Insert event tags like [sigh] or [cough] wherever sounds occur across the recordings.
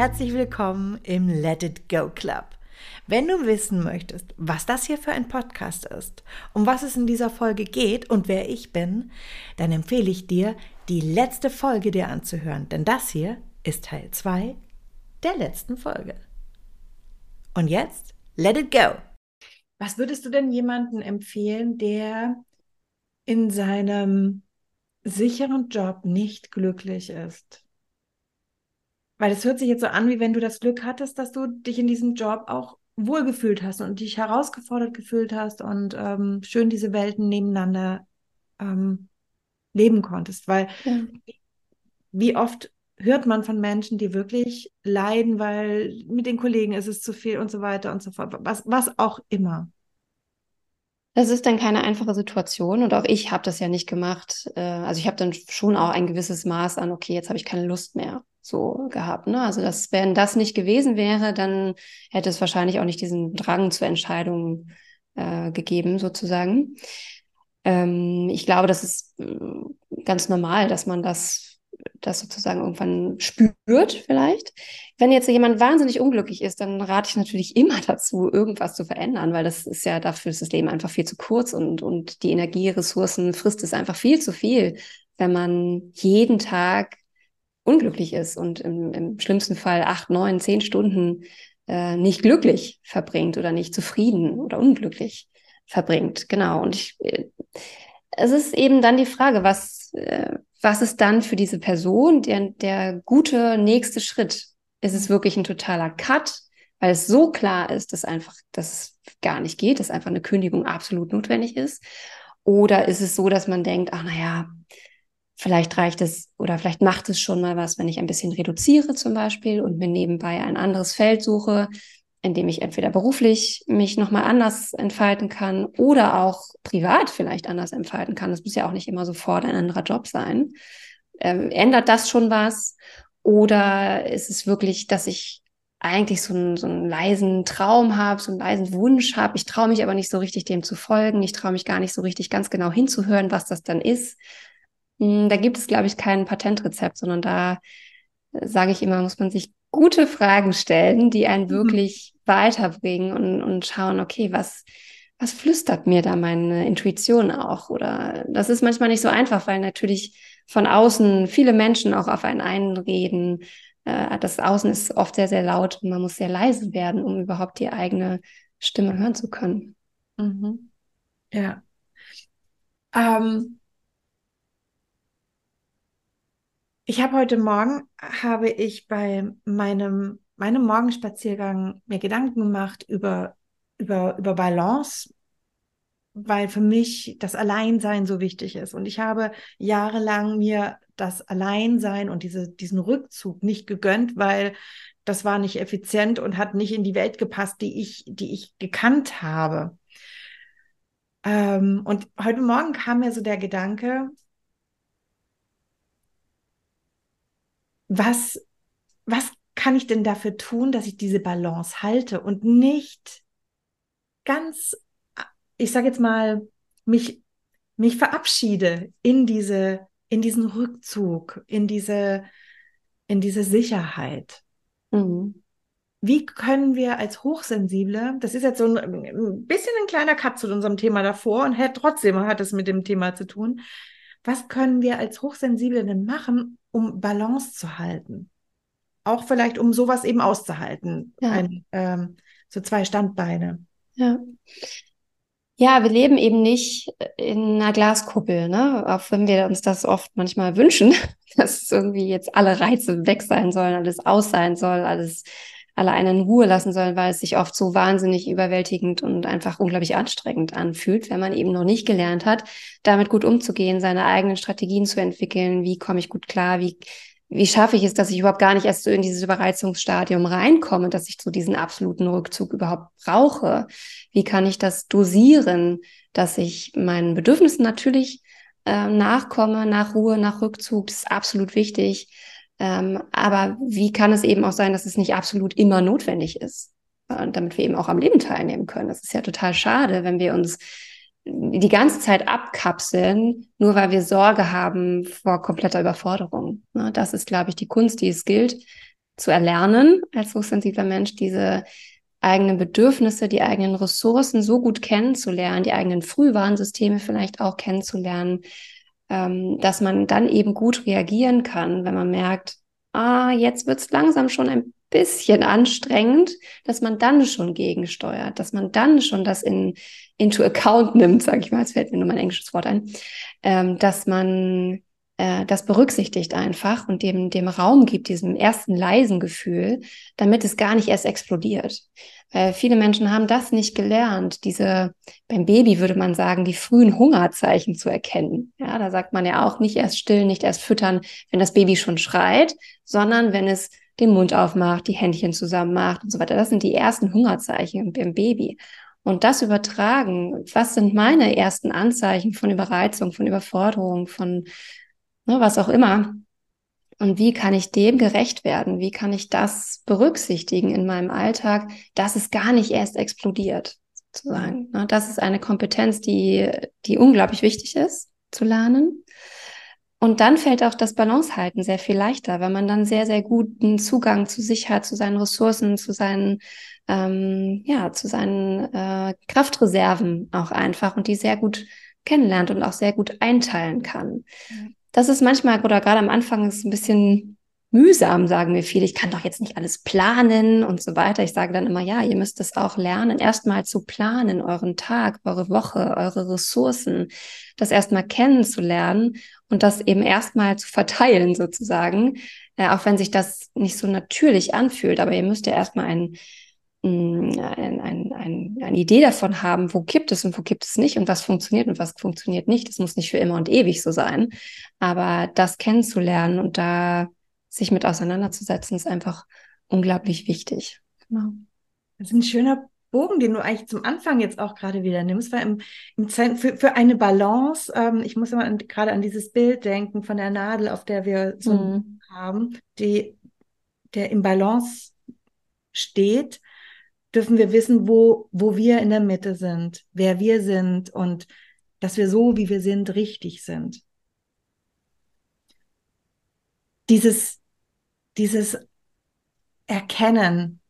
herzlich willkommen im Let It Go Club. Wenn du wissen möchtest, was das hier für ein Podcast ist, um was es in dieser Folge geht und wer ich bin, dann empfehle ich dir, die letzte Folge dir anzuhören, denn das hier ist Teil 2 der letzten Folge. Und jetzt, let it go! Was würdest du denn jemandem empfehlen, der in seinem sicheren Job nicht glücklich ist? Weil es hört sich jetzt so an, wie wenn du das Glück hattest, dass du dich in diesem Job auch wohlgefühlt hast und dich herausgefordert gefühlt hast und ähm, schön diese Welten nebeneinander ähm, leben konntest. Weil ja. wie oft hört man von Menschen, die wirklich leiden, weil mit den Kollegen ist es zu viel und so weiter und so fort. Was, was auch immer. Das ist dann keine einfache Situation und auch ich habe das ja nicht gemacht. Äh, also ich habe dann schon auch ein gewisses Maß an, okay, jetzt habe ich keine Lust mehr so gehabt. Ne? Also das, wenn das nicht gewesen wäre, dann hätte es wahrscheinlich auch nicht diesen Drang zur Entscheidung äh, gegeben, sozusagen. Ähm, ich glaube, das ist äh, ganz normal, dass man das das sozusagen irgendwann spürt vielleicht. Wenn jetzt jemand wahnsinnig unglücklich ist, dann rate ich natürlich immer [laughs] dazu, irgendwas zu verändern, weil das ist ja dafür ist das Leben einfach viel zu kurz und, und die Energieressourcen frisst es einfach viel zu viel, wenn man jeden Tag unglücklich ist und im, im schlimmsten Fall acht, neun, zehn Stunden äh, nicht glücklich verbringt oder nicht zufrieden oder unglücklich verbringt. Genau. Und ich, äh, es ist eben dann die Frage, was, äh, was ist dann für diese Person der, der gute nächste Schritt? Ist es wirklich ein totaler Cut, weil es so klar ist, dass einfach das gar nicht geht, dass einfach eine Kündigung absolut notwendig ist? Oder ist es so, dass man denkt, ach naja, vielleicht reicht es oder vielleicht macht es schon mal was, wenn ich ein bisschen reduziere zum Beispiel und mir nebenbei ein anderes Feld suche, in dem ich entweder beruflich mich nochmal anders entfalten kann oder auch privat vielleicht anders entfalten kann. Das muss ja auch nicht immer sofort ein anderer Job sein. Ähm, ändert das schon was? Oder ist es wirklich, dass ich eigentlich so einen, so einen leisen Traum habe, so einen leisen Wunsch habe. Ich traue mich aber nicht so richtig dem zu folgen. Ich traue mich gar nicht so richtig ganz genau hinzuhören, was das dann ist. Hm, da gibt es, glaube ich, kein Patentrezept, sondern da äh, sage ich immer, muss man sich gute Fragen stellen, die einen mhm. wirklich weiterbringen und, und schauen, okay, was, was flüstert mir da meine Intuition auch? Oder das ist manchmal nicht so einfach, weil natürlich von außen viele Menschen auch auf einen einreden. Äh, das Außen ist oft sehr, sehr laut und man muss sehr leise werden, um überhaupt die eigene Stimme hören zu können. Mhm. Ja. Ähm, Ich habe heute Morgen, habe ich bei meinem, meinem Morgenspaziergang mir Gedanken gemacht über, über, über Balance, weil für mich das Alleinsein so wichtig ist. Und ich habe jahrelang mir das Alleinsein und diese, diesen Rückzug nicht gegönnt, weil das war nicht effizient und hat nicht in die Welt gepasst, die ich, die ich gekannt habe. Ähm, und heute Morgen kam mir so der Gedanke, was, was kann ich denn dafür tun, dass ich diese Balance halte und nicht ganz, ich sage jetzt mal, mich, mich verabschiede in diese, in diesen Rückzug, in diese, in diese Sicherheit. Mhm. Wie können wir als Hochsensible, das ist jetzt so ein, ein bisschen ein kleiner Cut zu unserem Thema davor und hat trotzdem hat es mit dem Thema zu tun. Was können wir als Hochsensible denn machen, um Balance zu halten. Auch vielleicht, um sowas eben auszuhalten. Ja. Ein, ähm, so zwei Standbeine. Ja. Ja, wir leben eben nicht in einer Glaskuppel, ne? Auch wenn wir uns das oft manchmal wünschen, [laughs] dass irgendwie jetzt alle Reize weg sein sollen, alles aus sein soll, alles alle einen in Ruhe lassen sollen, weil es sich oft so wahnsinnig überwältigend und einfach unglaublich anstrengend anfühlt, wenn man eben noch nicht gelernt hat, damit gut umzugehen, seine eigenen Strategien zu entwickeln, wie komme ich gut klar, wie wie schaffe ich es, dass ich überhaupt gar nicht erst so in dieses Überreizungsstadium reinkomme, dass ich so diesen absoluten Rückzug überhaupt brauche? Wie kann ich das dosieren, dass ich meinen Bedürfnissen natürlich äh, nachkomme, nach Ruhe, nach Rückzug, das ist absolut wichtig. Ähm, aber wie kann es eben auch sein, dass es nicht absolut immer notwendig ist? Und damit wir eben auch am Leben teilnehmen können. Das ist ja total schade, wenn wir uns die ganze Zeit abkapseln, nur weil wir Sorge haben vor kompletter Überforderung. Ne, das ist, glaube ich, die Kunst, die es gilt zu erlernen als hochsensibler Mensch, diese eigenen Bedürfnisse, die eigenen Ressourcen so gut kennenzulernen, die eigenen Frühwarnsysteme vielleicht auch kennenzulernen, ähm, dass man dann eben gut reagieren kann, wenn man merkt, ah, jetzt wird es langsam schon ein bisschen anstrengend, dass man dann schon gegensteuert, dass man dann schon das in into account nimmt, sage ich mal, es fällt mir nur mein englisches Wort ein, ähm, dass man äh, das berücksichtigt einfach und dem, dem Raum gibt, diesem ersten leisen Gefühl, damit es gar nicht erst explodiert. Weil viele Menschen haben das nicht gelernt, diese, beim Baby würde man sagen, die frühen Hungerzeichen zu erkennen. Ja, da sagt man ja auch nicht erst stillen, nicht erst füttern, wenn das Baby schon schreit, sondern wenn es den Mund aufmacht, die Händchen zusammen macht und so weiter. Das sind die ersten Hungerzeichen beim Baby. Und das übertragen, was sind meine ersten Anzeichen von Überreizung, von Überforderung, von ne, was auch immer. Und wie kann ich dem gerecht werden? Wie kann ich das berücksichtigen in meinem Alltag, dass es gar nicht erst explodiert, sozusagen. Ne, das ist eine Kompetenz, die, die unglaublich wichtig ist zu lernen. Und dann fällt auch das Balancehalten sehr viel leichter, weil man dann sehr, sehr guten Zugang zu sich hat, zu seinen Ressourcen, zu seinen, ähm, ja, zu seinen äh, Kraftreserven auch einfach und die sehr gut kennenlernt und auch sehr gut einteilen kann. Mhm das ist manchmal oder gerade am Anfang ist ein bisschen mühsam, sagen mir viele. Ich kann doch jetzt nicht alles planen und so weiter. Ich sage dann immer, ja, ihr müsst es auch lernen, erstmal zu planen, euren Tag, eure Woche, eure Ressourcen, das erstmal kennenzulernen und das eben erstmal zu verteilen sozusagen, äh, auch wenn sich das nicht so natürlich anfühlt. Aber ihr müsst ja erstmal ein ein, ein, ein, eine Idee davon haben, wo gibt es und wo gibt es nicht und was funktioniert und was funktioniert nicht. Das muss nicht für immer und ewig so sein. Aber das kennenzulernen und da sich mit auseinanderzusetzen, ist einfach unglaublich wichtig. Genau. Das ist ein schöner Bogen, den du eigentlich zum Anfang jetzt auch gerade wieder nimmst, weil im, im für, für eine Balance, ähm, ich muss immer an, gerade an dieses Bild denken von der Nadel, auf der wir so mhm. haben, die, der im Balance steht, dürfen wir wissen, wo, wo wir in der Mitte sind, wer wir sind und dass wir so, wie wir sind, richtig sind. Dieses, dieses Erkennen,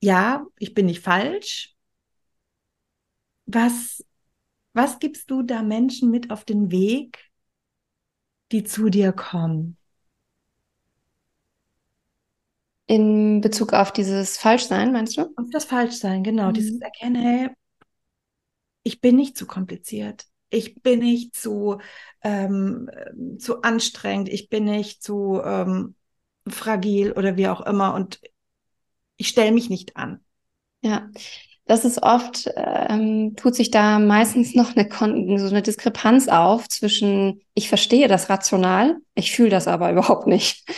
ja, ich bin nicht falsch. Was, was gibst du da Menschen mit auf den Weg, die zu dir kommen? In Bezug auf dieses Falschsein, meinst du? Auf das Falschsein, genau. Mhm. Dieses Erkennen, hey, ich bin nicht zu kompliziert. Ich bin nicht zu, ähm, zu anstrengend. Ich bin nicht zu ähm, fragil oder wie auch immer. Und ich stelle mich nicht an. Ja, das ist oft, ähm, tut sich da meistens noch eine, so eine Diskrepanz auf zwischen, ich verstehe das rational, ich fühle das aber überhaupt nicht.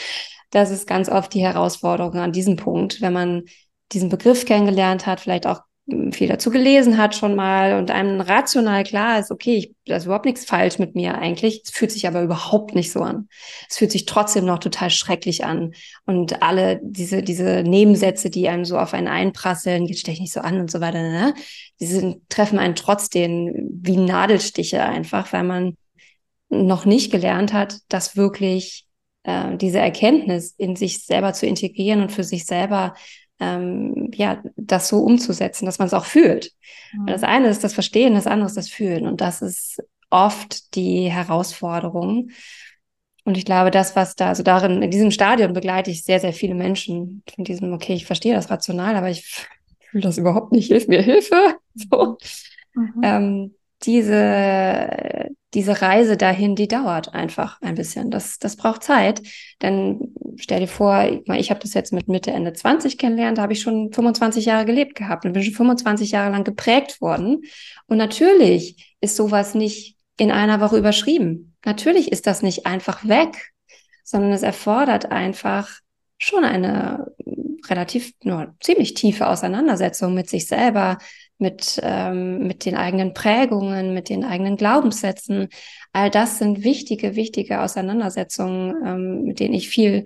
Das ist ganz oft die Herausforderung an diesem Punkt, wenn man diesen Begriff kennengelernt hat, vielleicht auch hm, viel dazu gelesen hat schon mal und einem rational klar ist, okay, ich, da ist überhaupt nichts falsch mit mir eigentlich. Es fühlt sich aber überhaupt nicht so an. Es fühlt sich trotzdem noch total schrecklich an. Und alle diese, diese Nebensätze, die einem so auf einen einprasseln, jetzt stech nicht so an und so weiter, ne? Die treffen einen trotzdem wie Nadelstiche einfach, weil man noch nicht gelernt hat, das wirklich äh, diese Erkenntnis in sich selber zu integrieren und für sich selber ähm, ja das so umzusetzen, dass man es auch fühlt. Mhm. Das eine ist das Verstehen, das andere ist das Fühlen und das ist oft die Herausforderung. Und ich glaube, das, was da, also darin, in diesem Stadion begleite ich sehr, sehr viele Menschen in diesem, okay, ich verstehe das rational, aber ich fühle das überhaupt nicht, hilf mir, Hilfe. [laughs] So. Mhm. Ähm, diese, diese Reise dahin, die dauert einfach ein bisschen. Das, das braucht Zeit. Denn stell dir vor, ich habe das jetzt mit Mitte, Ende 20 kennengelernt, da habe ich schon 25 Jahre gelebt gehabt und bin schon 25 Jahre lang geprägt worden. Und natürlich ist sowas nicht in einer Woche überschrieben. Natürlich ist das nicht einfach weg, sondern es erfordert einfach schon eine relativ, nur ziemlich tiefe Auseinandersetzung mit sich selber, mit, ähm, mit den eigenen Prägungen, mit den eigenen Glaubenssätzen. All das sind wichtige, wichtige Auseinandersetzungen, ähm, mit denen ich viel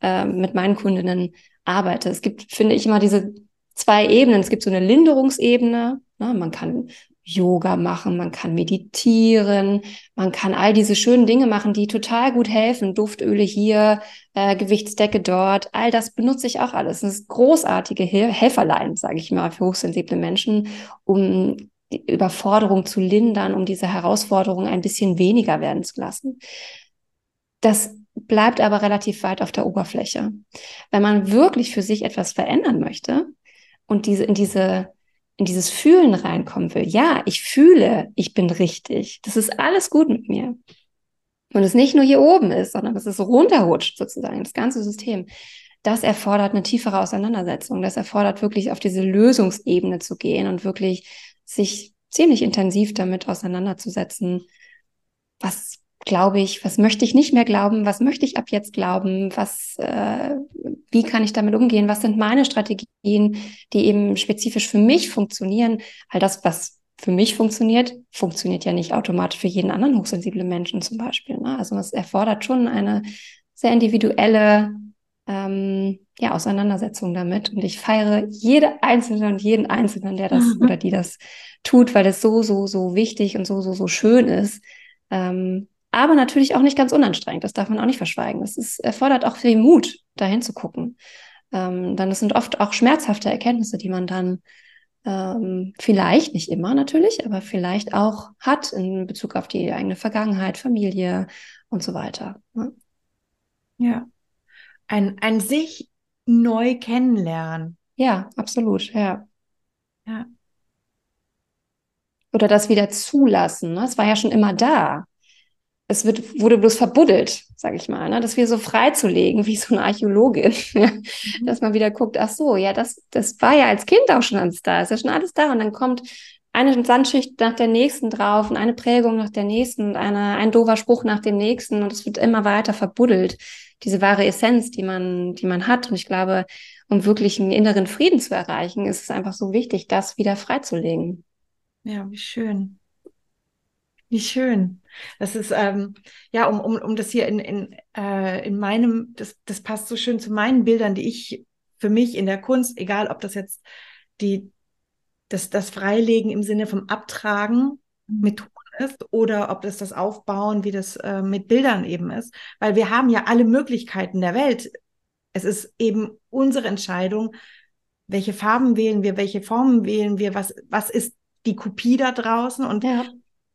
äh, mit meinen Kundinnen arbeite. Es gibt, finde ich, immer diese zwei Ebenen. Es gibt so eine Linderungsebene. Ne? Man kann Yoga machen, man kann meditieren, man kann all diese schönen Dinge machen, die total gut helfen. Duftöle hier, äh, Gewichtsdecke dort, all das benutze ich auch alles. Das ist großartige Hel Helferlein, sage ich mal, für hochsensible Menschen, um die Überforderung zu lindern, um diese Herausforderung ein bisschen weniger werden zu lassen. Das bleibt aber relativ weit auf der Oberfläche. Wenn man wirklich für sich etwas verändern möchte und diese in diese in dieses Fühlen reinkommen will, ja, ich fühle, ich bin richtig, das ist alles gut mit mir. Und es nicht nur hier oben ist, sondern dass es runterrutscht sozusagen, das ganze System. Das erfordert eine tiefere Auseinandersetzung. Das erfordert wirklich auf diese Lösungsebene zu gehen und wirklich sich ziemlich intensiv damit auseinanderzusetzen. Was glaube ich, was möchte ich nicht mehr glauben, was möchte ich ab jetzt glauben, was, äh, wie kann ich damit umgehen, was sind meine Strategien, die eben spezifisch für mich funktionieren. All das, was für mich funktioniert, funktioniert ja nicht automatisch für jeden anderen hochsensiblen Menschen zum Beispiel. Ne? Also es erfordert schon eine sehr individuelle ähm, ja, Auseinandersetzung damit. Und ich feiere jede Einzelne und jeden Einzelnen, der das mhm. oder die das tut, weil es so, so, so wichtig und so, so, so schön ist. Ähm, aber natürlich auch nicht ganz unanstrengend. Das darf man auch nicht verschweigen. Das ist, erfordert auch viel Mut, dahin zu gucken. Ähm, dann das sind oft auch schmerzhafte Erkenntnisse, die man dann ähm, vielleicht, nicht immer natürlich, aber vielleicht auch hat in Bezug auf die eigene Vergangenheit, Familie und so weiter. Ne? Ja. Ein, ein sich neu kennenlernen. Ja, absolut, ja. Ja. Oder das wieder zulassen. Ne? Es war ja schon immer da es wird, wurde bloß verbuddelt, sage ich mal, ne? das wieder so freizulegen, wie so eine Archäologin, [laughs] dass man wieder guckt, ach so, ja, das, das war ja als Kind auch schon alles da, ist ja schon alles da und dann kommt eine Sandschicht nach der nächsten drauf und eine Prägung nach der nächsten und eine, ein doofer Spruch nach dem nächsten und es wird immer weiter verbuddelt, diese wahre Essenz, die man, die man hat und ich glaube, um wirklich einen inneren Frieden zu erreichen, ist es einfach so wichtig, das wieder freizulegen. Ja, wie schön. Wie schön. Das ist, ähm, ja, um, um, um das hier in, in, äh, in meinem, das, das passt so schön zu meinen Bildern, die ich für mich in der Kunst, egal ob das jetzt die, das, das Freilegen im Sinne vom Abtragen mhm. mit Ton ist oder ob das das Aufbauen, wie das äh, mit Bildern eben ist. Weil wir haben ja alle Möglichkeiten der Welt. Es ist eben unsere Entscheidung, welche Farben wählen wir, welche Formen wählen wir, was, was ist die Kopie da draußen und ja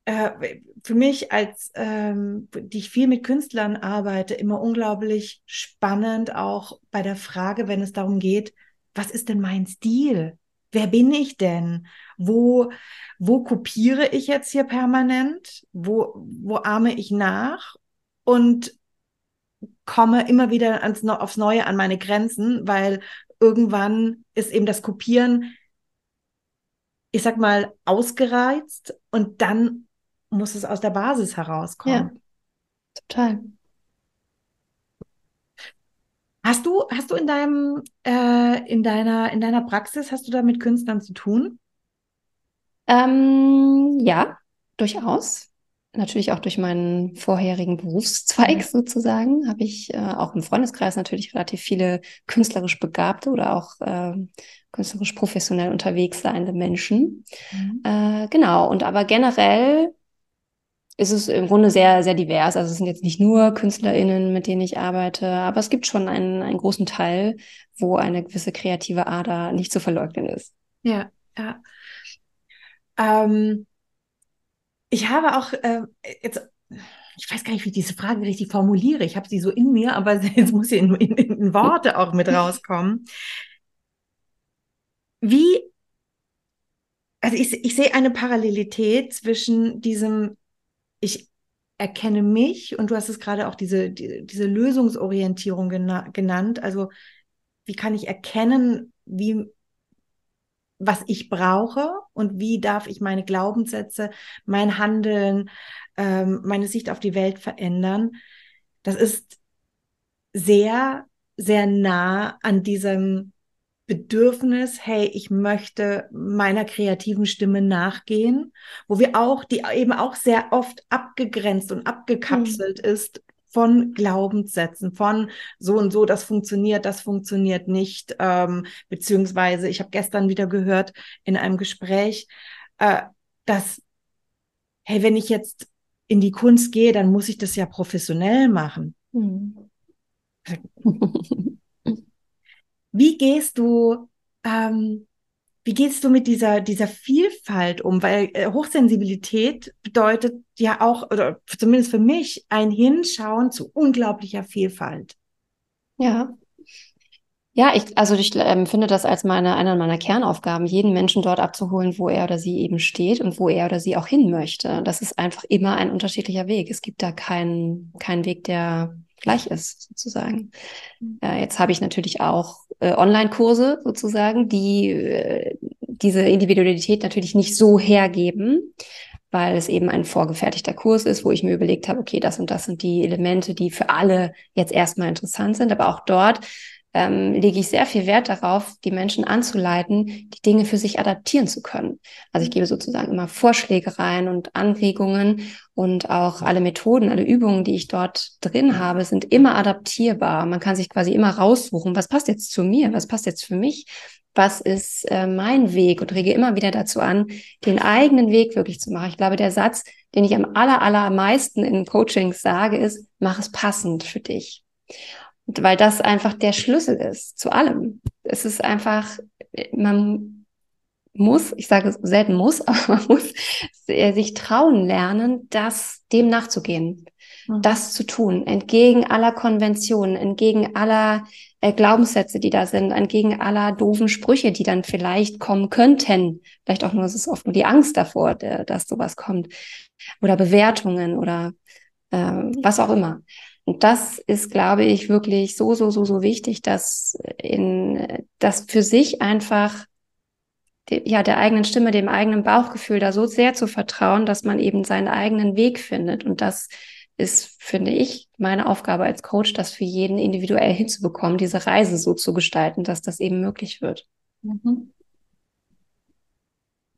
äh, für mich als, ähm, die ich viel mit Künstlern arbeite, immer unglaublich spannend, auch bei der Frage, wenn es darum geht, was ist denn mein Stil? Wer bin ich denn? Wo, wo kopiere ich jetzt hier permanent? Wo, wo ahme ich nach? Und komme immer wieder ans, aufs Neue an meine Grenzen, weil irgendwann ist eben das Kopieren, ich sag mal, ausgereizt und dann muss es aus der Basis herauskommen. Ja, total. Hast du, hast du in deinem, äh, in deiner, in deiner Praxis, hast du da mit Künstlern zu tun? Ähm, ja, durchaus. Natürlich auch durch meinen vorherigen Berufszweig sozusagen habe ich äh, auch im Freundeskreis natürlich relativ viele künstlerisch begabte oder auch äh, künstlerisch professionell unterwegs seiende Menschen. Mhm. Äh, genau, und aber generell ist es im Grunde sehr, sehr divers. Also es sind jetzt nicht nur KünstlerInnen, mit denen ich arbeite, aber es gibt schon einen, einen großen Teil, wo eine gewisse kreative Ader nicht zu verleugnen ist. Ja, ja. Ähm, ich habe auch äh, jetzt, ich weiß gar nicht, wie ich diese Frage richtig formuliere. Ich habe sie so in mir, aber [laughs] jetzt muss sie in, in, in Worte auch mit rauskommen. Wie also ich, ich sehe eine Parallelität zwischen diesem ich erkenne mich und du hast es gerade auch diese, die, diese Lösungsorientierung gena genannt. Also wie kann ich erkennen, wie was ich brauche und wie darf ich meine Glaubenssätze, mein Handeln, ähm, meine Sicht auf die Welt verändern. Das ist sehr, sehr nah an diesem Bedürfnis, hey, ich möchte meiner kreativen Stimme nachgehen, wo wir auch, die eben auch sehr oft abgegrenzt und abgekapselt mhm. ist von Glaubenssätzen, von so und so, das funktioniert, das funktioniert nicht, ähm, beziehungsweise ich habe gestern wieder gehört in einem Gespräch, äh, dass, hey, wenn ich jetzt in die Kunst gehe, dann muss ich das ja professionell machen. Mhm. Wie gehst du, ähm, wie gehst du mit dieser, dieser Vielfalt um? Weil äh, Hochsensibilität bedeutet ja auch, oder zumindest für mich, ein Hinschauen zu unglaublicher Vielfalt. Ja. Ja, ich, also ich ähm, finde das als meine, eine meiner Kernaufgaben, jeden Menschen dort abzuholen, wo er oder sie eben steht und wo er oder sie auch hin möchte. Das ist einfach immer ein unterschiedlicher Weg. Es gibt da keinen, keinen Weg, der gleich ist, sozusagen. Mhm. Äh, jetzt habe ich natürlich auch äh, Online-Kurse sozusagen, die äh, diese Individualität natürlich nicht so hergeben, weil es eben ein vorgefertigter Kurs ist, wo ich mir überlegt habe, okay, das und das sind die Elemente, die für alle jetzt erstmal interessant sind. Aber auch dort ähm, lege ich sehr viel Wert darauf, die Menschen anzuleiten, die Dinge für sich adaptieren zu können. Also ich gebe sozusagen immer Vorschläge rein und Anregungen und auch alle Methoden, alle Übungen, die ich dort drin habe, sind immer adaptierbar. Man kann sich quasi immer raussuchen, was passt jetzt zu mir, was passt jetzt für mich, was ist äh, mein Weg und rege immer wieder dazu an, den eigenen Weg wirklich zu machen. Ich glaube, der Satz, den ich am aller, allermeisten in Coachings sage, ist, mach es passend für dich weil das einfach der Schlüssel ist zu allem. Es ist einfach, man muss, ich sage selten muss, [laughs] aber man muss sich trauen lernen, das dem nachzugehen, mhm. das zu tun, entgegen aller Konventionen, entgegen aller äh, Glaubenssätze, die da sind, entgegen aller doofen Sprüche, die dann vielleicht kommen könnten. Vielleicht auch nur, es ist oft nur die Angst davor, der, dass sowas kommt. Oder Bewertungen oder äh, was auch immer. Und das ist, glaube ich, wirklich so, so, so, so wichtig, dass in, dass für sich einfach ja, der eigenen Stimme, dem eigenen Bauchgefühl da so sehr zu vertrauen, dass man eben seinen eigenen Weg findet. Und das ist, finde ich, meine Aufgabe als Coach, das für jeden individuell hinzubekommen, diese Reise so zu gestalten, dass das eben möglich wird. Mhm.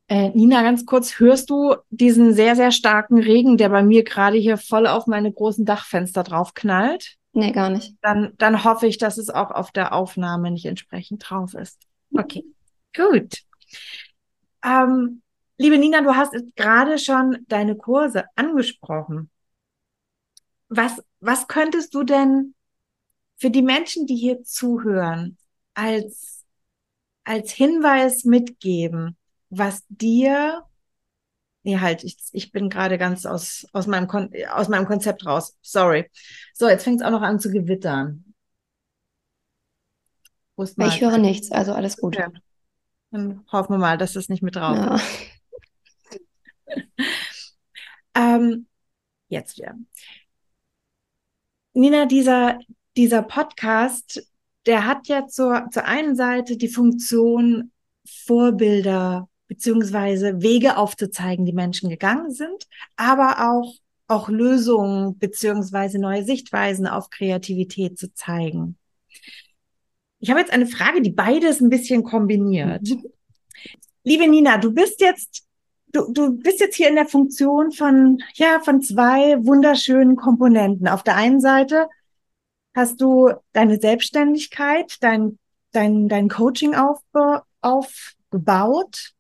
Äh, Nina, ganz kurz, hörst du diesen sehr, sehr starken Regen, der bei mir gerade hier voll auf meine großen Dachfenster drauf knallt? Nee, gar nicht. Dann, dann hoffe ich, dass es auch auf der Aufnahme nicht entsprechend drauf ist. Okay, gut. Ähm, liebe Nina, du hast gerade schon deine Kurse angesprochen. Was, was könntest du denn für die Menschen, die hier zuhören, als, als Hinweis mitgeben? Was dir, nee, halt, ich, ich bin gerade ganz aus, aus, meinem Kon aus meinem Konzept raus. Sorry. So, jetzt fängt es auch noch an zu gewittern. Ich höre nichts, also alles gut. Okay. Dann hoffen wir mal, dass es nicht mit drauf ja. [laughs] ähm, jetzt wieder. Nina, dieser, dieser Podcast, der hat ja zur, zur einen Seite die Funktion, Vorbilder beziehungsweise Wege aufzuzeigen, die Menschen gegangen sind, aber auch, auch Lösungen beziehungsweise neue Sichtweisen auf Kreativität zu zeigen. Ich habe jetzt eine Frage, die beides ein bisschen kombiniert. Mhm. Liebe Nina, du bist jetzt Du, du bist jetzt hier in der Funktion von, ja, von zwei wunderschönen Komponenten. Auf der einen Seite hast du deine Selbstständigkeit, dein, dein, dein Coaching aufbe aufgebaut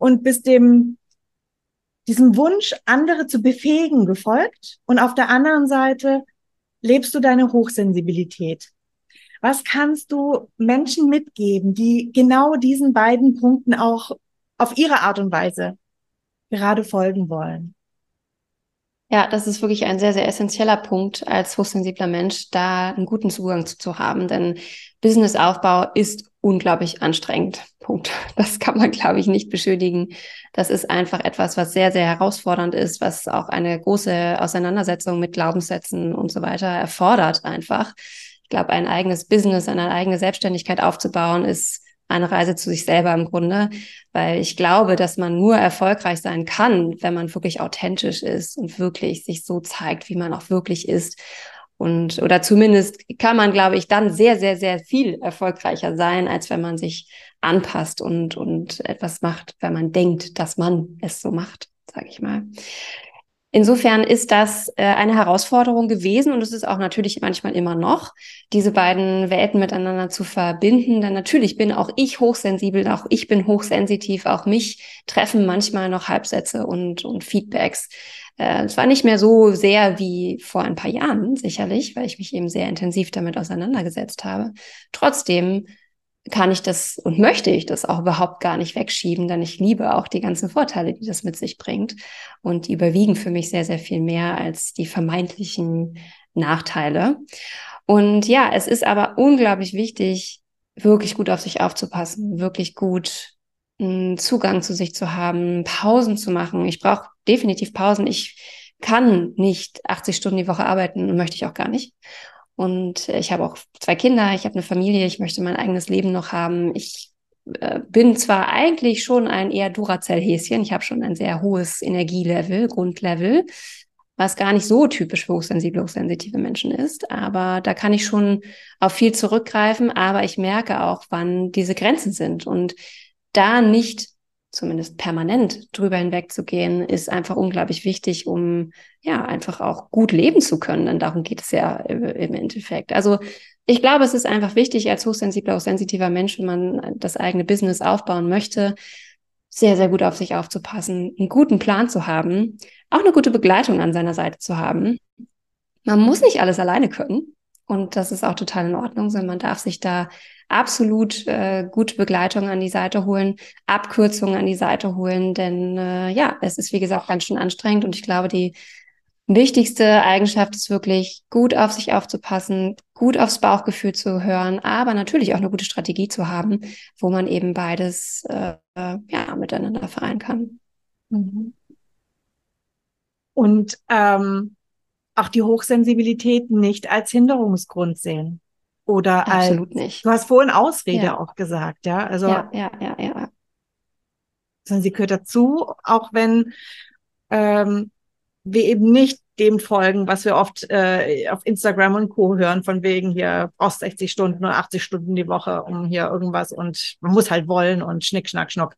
und bist dem diesem Wunsch, andere zu befähigen, gefolgt. Und auf der anderen Seite lebst du deine Hochsensibilität. Was kannst du Menschen mitgeben, die genau diesen beiden Punkten auch auf ihre Art und Weise gerade folgen wollen? Ja, das ist wirklich ein sehr, sehr essentieller Punkt als hochsensibler Mensch, da einen guten Zugang zu, zu haben. Denn Businessaufbau ist unglaublich anstrengend. Punkt. Das kann man, glaube ich, nicht beschönigen. Das ist einfach etwas, was sehr, sehr herausfordernd ist, was auch eine große Auseinandersetzung mit Glaubenssätzen und so weiter erfordert einfach. Ich glaube, ein eigenes Business, eine eigene Selbstständigkeit aufzubauen, ist eine Reise zu sich selber im Grunde, weil ich glaube, dass man nur erfolgreich sein kann, wenn man wirklich authentisch ist und wirklich sich so zeigt, wie man auch wirklich ist. Und, oder zumindest kann man, glaube ich, dann sehr, sehr, sehr viel erfolgreicher sein, als wenn man sich anpasst und, und etwas macht, wenn man denkt, dass man es so macht, sage ich mal. Insofern ist das äh, eine Herausforderung gewesen und es ist auch natürlich manchmal immer noch, diese beiden Welten miteinander zu verbinden. Denn natürlich bin auch ich hochsensibel, auch ich bin hochsensitiv, auch mich treffen manchmal noch Halbsätze und, und Feedbacks. Äh, es war nicht mehr so sehr wie vor ein paar Jahren, sicherlich, weil ich mich eben sehr intensiv damit auseinandergesetzt habe. Trotzdem kann ich das und möchte ich das auch überhaupt gar nicht wegschieben, denn ich liebe auch die ganzen Vorteile, die das mit sich bringt. Und die überwiegen für mich sehr, sehr viel mehr als die vermeintlichen Nachteile. Und ja, es ist aber unglaublich wichtig, wirklich gut auf sich aufzupassen, wirklich gut einen Zugang zu sich zu haben, Pausen zu machen. Ich brauche definitiv Pausen. Ich kann nicht 80 Stunden die Woche arbeiten und möchte ich auch gar nicht. Und ich habe auch zwei Kinder, ich habe eine Familie, ich möchte mein eigenes Leben noch haben. Ich äh, bin zwar eigentlich schon ein eher Duracell-Häschen, ich habe schon ein sehr hohes Energielevel, Grundlevel, was gar nicht so typisch für hochsensible, hochsensitive Menschen ist, aber da kann ich schon auf viel zurückgreifen, aber ich merke auch, wann diese Grenzen sind und da nicht zumindest permanent drüber hinwegzugehen, ist einfach unglaublich wichtig, um ja einfach auch gut leben zu können. Denn darum geht es ja im Endeffekt. Also ich glaube, es ist einfach wichtig, als hochsensibler, auch sensitiver Mensch, wenn man das eigene Business aufbauen möchte, sehr, sehr gut auf sich aufzupassen, einen guten Plan zu haben, auch eine gute Begleitung an seiner Seite zu haben. Man muss nicht alles alleine können. Und das ist auch total in Ordnung, sondern man darf sich da absolut äh, gute Begleitung an die Seite holen, Abkürzungen an die Seite holen, denn äh, ja, es ist wie gesagt ganz schön anstrengend und ich glaube, die wichtigste Eigenschaft ist wirklich gut auf sich aufzupassen, gut aufs Bauchgefühl zu hören, aber natürlich auch eine gute Strategie zu haben, wo man eben beides äh, ja miteinander vereinen kann. Mhm. Und ähm, auch die Hochsensibilität nicht als Hinderungsgrund sehen. Oder Absolut als, nicht. Du hast vorhin Ausrede ja. auch gesagt, ja. Also, ja, ja, ja, ja. Sondern sie gehört dazu, auch wenn ähm, wir eben nicht dem folgen, was wir oft äh, auf Instagram und Co. hören, von wegen hier brauchst 60 Stunden oder 80 Stunden die Woche, um hier irgendwas und man muss halt wollen und schnick, schnack, schnuck.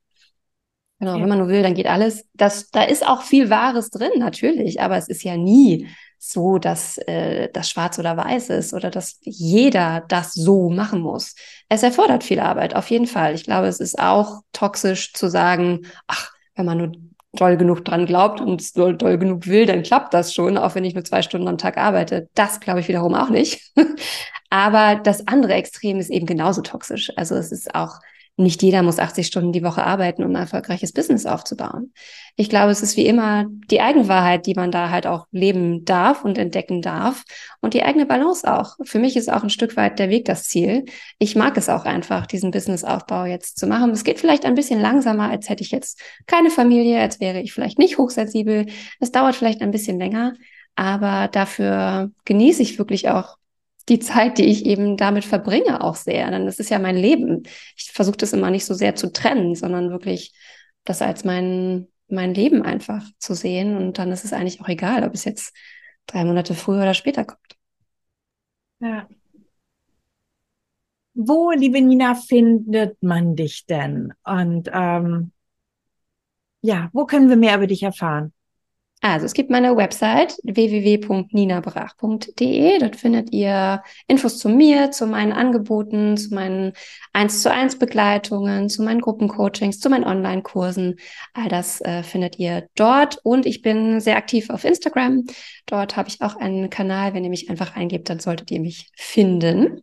Genau, ja. wenn man nur will, dann geht alles. Das, da ist auch viel Wahres drin, natürlich, aber es ist ja nie so, dass äh, das schwarz oder weiß ist oder dass jeder das so machen muss. Es erfordert viel Arbeit, auf jeden Fall. Ich glaube, es ist auch toxisch zu sagen, ach, wenn man nur doll genug dran glaubt und doll, doll genug will, dann klappt das schon, auch wenn ich nur zwei Stunden am Tag arbeite. Das glaube ich wiederum auch nicht. [laughs] Aber das andere Extrem ist eben genauso toxisch. Also es ist auch nicht jeder muss 80 Stunden die Woche arbeiten, um ein erfolgreiches Business aufzubauen. Ich glaube, es ist wie immer die Eigenwahrheit, die man da halt auch leben darf und entdecken darf und die eigene Balance auch. Für mich ist auch ein Stück weit der Weg das Ziel. Ich mag es auch einfach, diesen Businessaufbau jetzt zu machen. Es geht vielleicht ein bisschen langsamer, als hätte ich jetzt keine Familie, als wäre ich vielleicht nicht hochsensibel. Es dauert vielleicht ein bisschen länger, aber dafür genieße ich wirklich auch die Zeit, die ich eben damit verbringe, auch sehr. Denn das ist ja mein Leben. Ich versuche das immer nicht so sehr zu trennen, sondern wirklich das als mein, mein Leben einfach zu sehen. Und dann ist es eigentlich auch egal, ob es jetzt drei Monate früher oder später kommt. Ja. Wo, liebe Nina, findet man dich denn? Und ähm, ja, wo können wir mehr über dich erfahren? Also es gibt meine Website www.ninabrach.de. Dort findet ihr Infos zu mir, zu meinen Angeboten, zu meinen 1 zu 1 Begleitungen, zu meinen Gruppencoachings, zu meinen Online-Kursen. All das äh, findet ihr dort. Und ich bin sehr aktiv auf Instagram. Dort habe ich auch einen Kanal. Wenn ihr mich einfach eingebt, dann solltet ihr mich finden.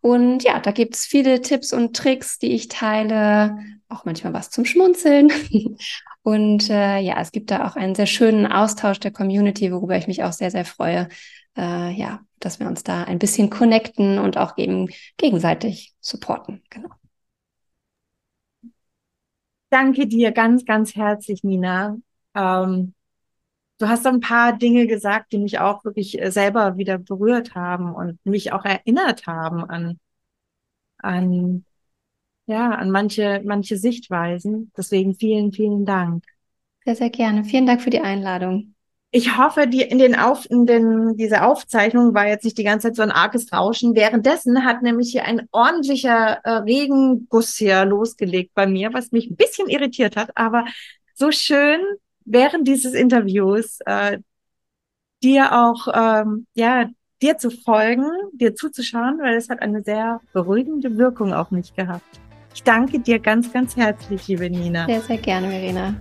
Und ja, da gibt's viele Tipps und Tricks, die ich teile, auch manchmal was zum Schmunzeln. [laughs] Und äh, ja, es gibt da auch einen sehr schönen Austausch der Community, worüber ich mich auch sehr, sehr freue. Äh, ja, dass wir uns da ein bisschen connecten und auch eben gegenseitig supporten. Genau. Danke dir ganz, ganz herzlich, Nina. Ähm, du hast ein paar Dinge gesagt, die mich auch wirklich äh, selber wieder berührt haben und mich auch erinnert haben an, an ja, an manche, manche Sichtweisen. Deswegen vielen, vielen Dank. Sehr, sehr gerne. Vielen Dank für die Einladung. Ich hoffe, die, in den Auf, in den, diese Aufzeichnung war jetzt nicht die ganze Zeit so ein arges Rauschen. Währenddessen hat nämlich hier ein ordentlicher äh, Regenguss hier losgelegt bei mir, was mich ein bisschen irritiert hat, aber so schön während dieses Interviews äh, dir auch, ähm, ja, dir zu folgen, dir zuzuschauen, weil es hat eine sehr beruhigende Wirkung auf mich gehabt. Ich danke dir ganz, ganz herzlich, liebe Nina. Sehr, sehr gerne, Verena.